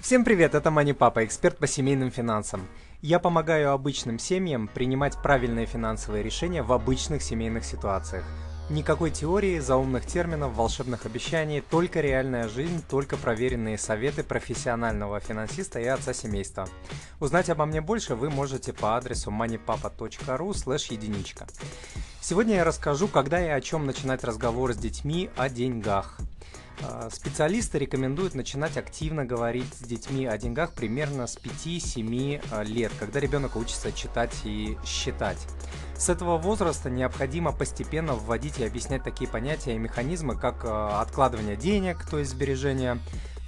Всем привет, это Мани Папа, эксперт по семейным финансам. Я помогаю обычным семьям принимать правильные финансовые решения в обычных семейных ситуациях. Никакой теории, заумных терминов, волшебных обещаний, только реальная жизнь, только проверенные советы профессионального финансиста и отца семейства. Узнать обо мне больше вы можете по адресу moneypapa.ru слэш единичка. Сегодня я расскажу, когда и о чем начинать разговор с детьми о деньгах. А, специалисты рекомендуют начинать активно говорить с детьми о деньгах примерно с 5-7 а, лет, когда ребенок учится читать и считать. С этого возраста необходимо постепенно вводить и объяснять такие понятия и механизмы, как а, откладывание денег, то есть сбережения,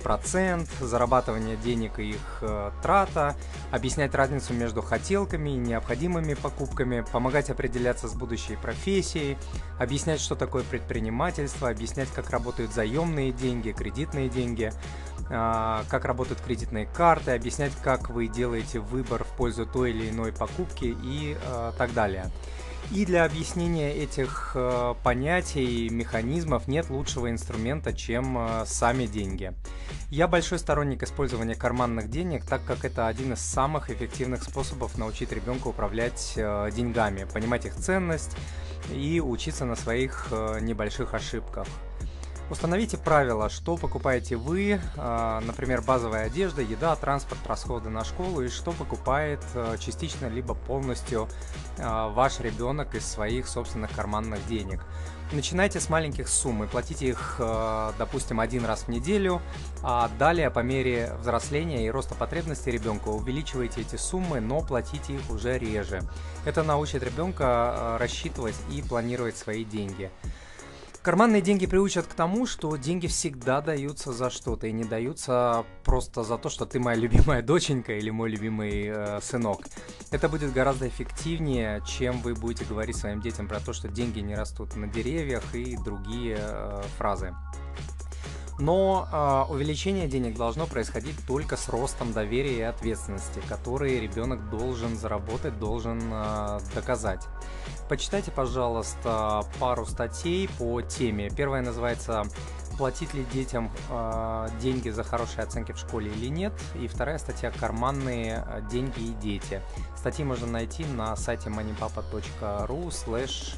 процент, зарабатывание денег и их э, трата, объяснять разницу между хотелками и необходимыми покупками, помогать определяться с будущей профессией, объяснять, что такое предпринимательство, объяснять, как работают заемные деньги, кредитные деньги, э, как работают кредитные карты, объяснять, как вы делаете выбор в пользу той или иной покупки и э, так далее. И для объяснения этих э, понятий механизмов нет лучшего инструмента, чем э, сами деньги. Я большой сторонник использования карманных денег, так как это один из самых эффективных способов научить ребенка управлять э, деньгами, понимать их ценность и учиться на своих э, небольших ошибках. Установите правила, что покупаете вы, а, например, базовая одежда, еда, транспорт, расходы на школу, и что покупает а, частично либо полностью а, ваш ребенок из своих собственных карманных денег. Начинайте с маленьких сумм и платите их, допустим, один раз в неделю, а далее по мере взросления и роста потребностей ребенка увеличивайте эти суммы, но платите их уже реже. Это научит ребенка рассчитывать и планировать свои деньги. Карманные деньги приучат к тому, что деньги всегда даются за что-то и не даются просто за то, что ты моя любимая доченька или мой любимый э, сынок. Это будет гораздо эффективнее, чем вы будете говорить своим детям про то, что деньги не растут на деревьях и другие э, фразы. Но э, увеличение денег должно происходить только с ростом доверия и ответственности, которые ребенок должен заработать, должен э, доказать. Почитайте, пожалуйста, пару статей по теме. Первая называется платить ли детям э, деньги за хорошие оценки в школе или нет. И вторая статья «Карманные деньги и дети». Статьи можно найти на сайте moneypapa.ru слэш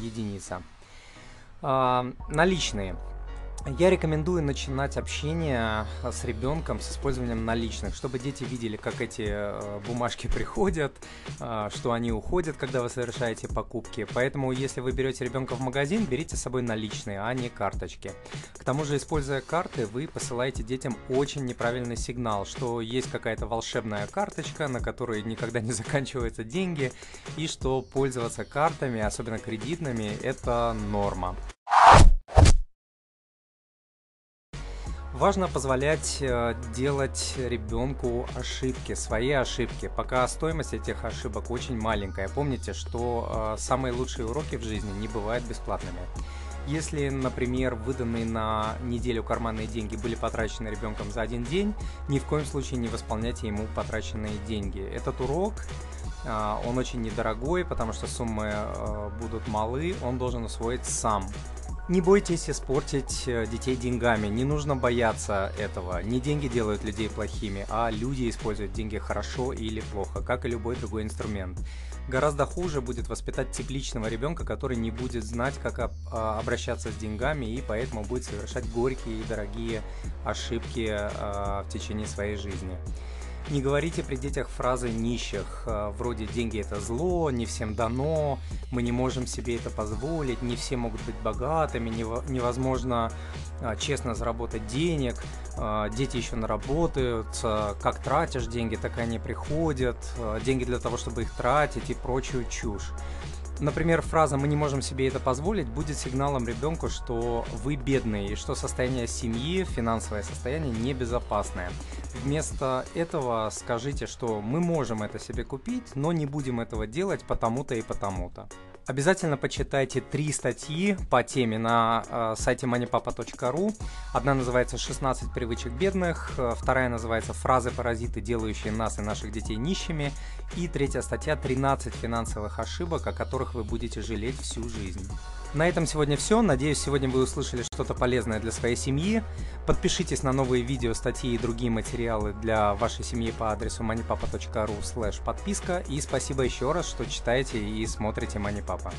единица. Э, наличные. Я рекомендую начинать общение э, с ребенком с использованием наличных, чтобы дети видели, как эти э, бумажки приходят, э, что они уходят, когда вы совершаете покупки. Поэтому, если вы берете ребенка в магазин, берите с собой наличные, а не карточки. К тому же, используя карты, вы посылаете детям очень неправильный сигнал, что есть какая-то волшебная карточка, на которой никогда не заканчиваются деньги, и что пользоваться картами, особенно кредитными, это норма. Важно позволять э, делать ребенку ошибки, свои ошибки, пока стоимость этих ошибок очень маленькая. Помните, что э, самые лучшие уроки в жизни не бывают бесплатными. Если, например, выданные на неделю карманные деньги были потрачены ребенком за один день, ни в коем случае не восполняйте ему потраченные деньги. Этот урок э, он очень недорогой, потому что суммы будут малы, он должен усвоить сам. Не бойтесь испортить э, детей деньгами, не нужно бояться этого. Не деньги делают людей плохими, а люди используют деньги хорошо или плохо, как и любой другой инструмент. Гораздо хуже будет воспитать тепличного ребенка, который не будет знать, как а, обращаться с деньгами и поэтому будет совершать горькие и дорогие ошибки а, в течение своей жизни. Не говорите при детях фразы нищих, э, вроде «деньги это зло», «не всем дано», «мы не можем себе это позволить», «не все могут быть богатыми», «невозможно э, честно заработать денег», э, «дети еще наработаются», «как тратишь деньги, так и они приходят», «деньги для того, чтобы их тратить» и прочую чушь. Например, фраза «мы не можем себе это позволить» будет сигналом ребенку, что вы бедные и что состояние семьи, финансовое состояние небезопасное. Вместо этого скажите, что мы можем это себе купить, но не будем этого делать потому-то и потому-то. Обязательно почитайте три статьи по теме на э, сайте moneypapa.ru. Одна называется «16 привычек бедных», э, вторая называется «Фразы-паразиты, делающие нас и наших детей нищими», и третья статья «13 финансовых ошибок, о которых вы будете жалеть всю жизнь». На этом сегодня все. Надеюсь, сегодня вы услышали что-то полезное для своей семьи. Подпишитесь на новые видео, статьи и другие материалы для вашей семьи по адресу moneypapa.ru подписка. И спасибо еще раз, что читаете и смотрите MoneyPapa.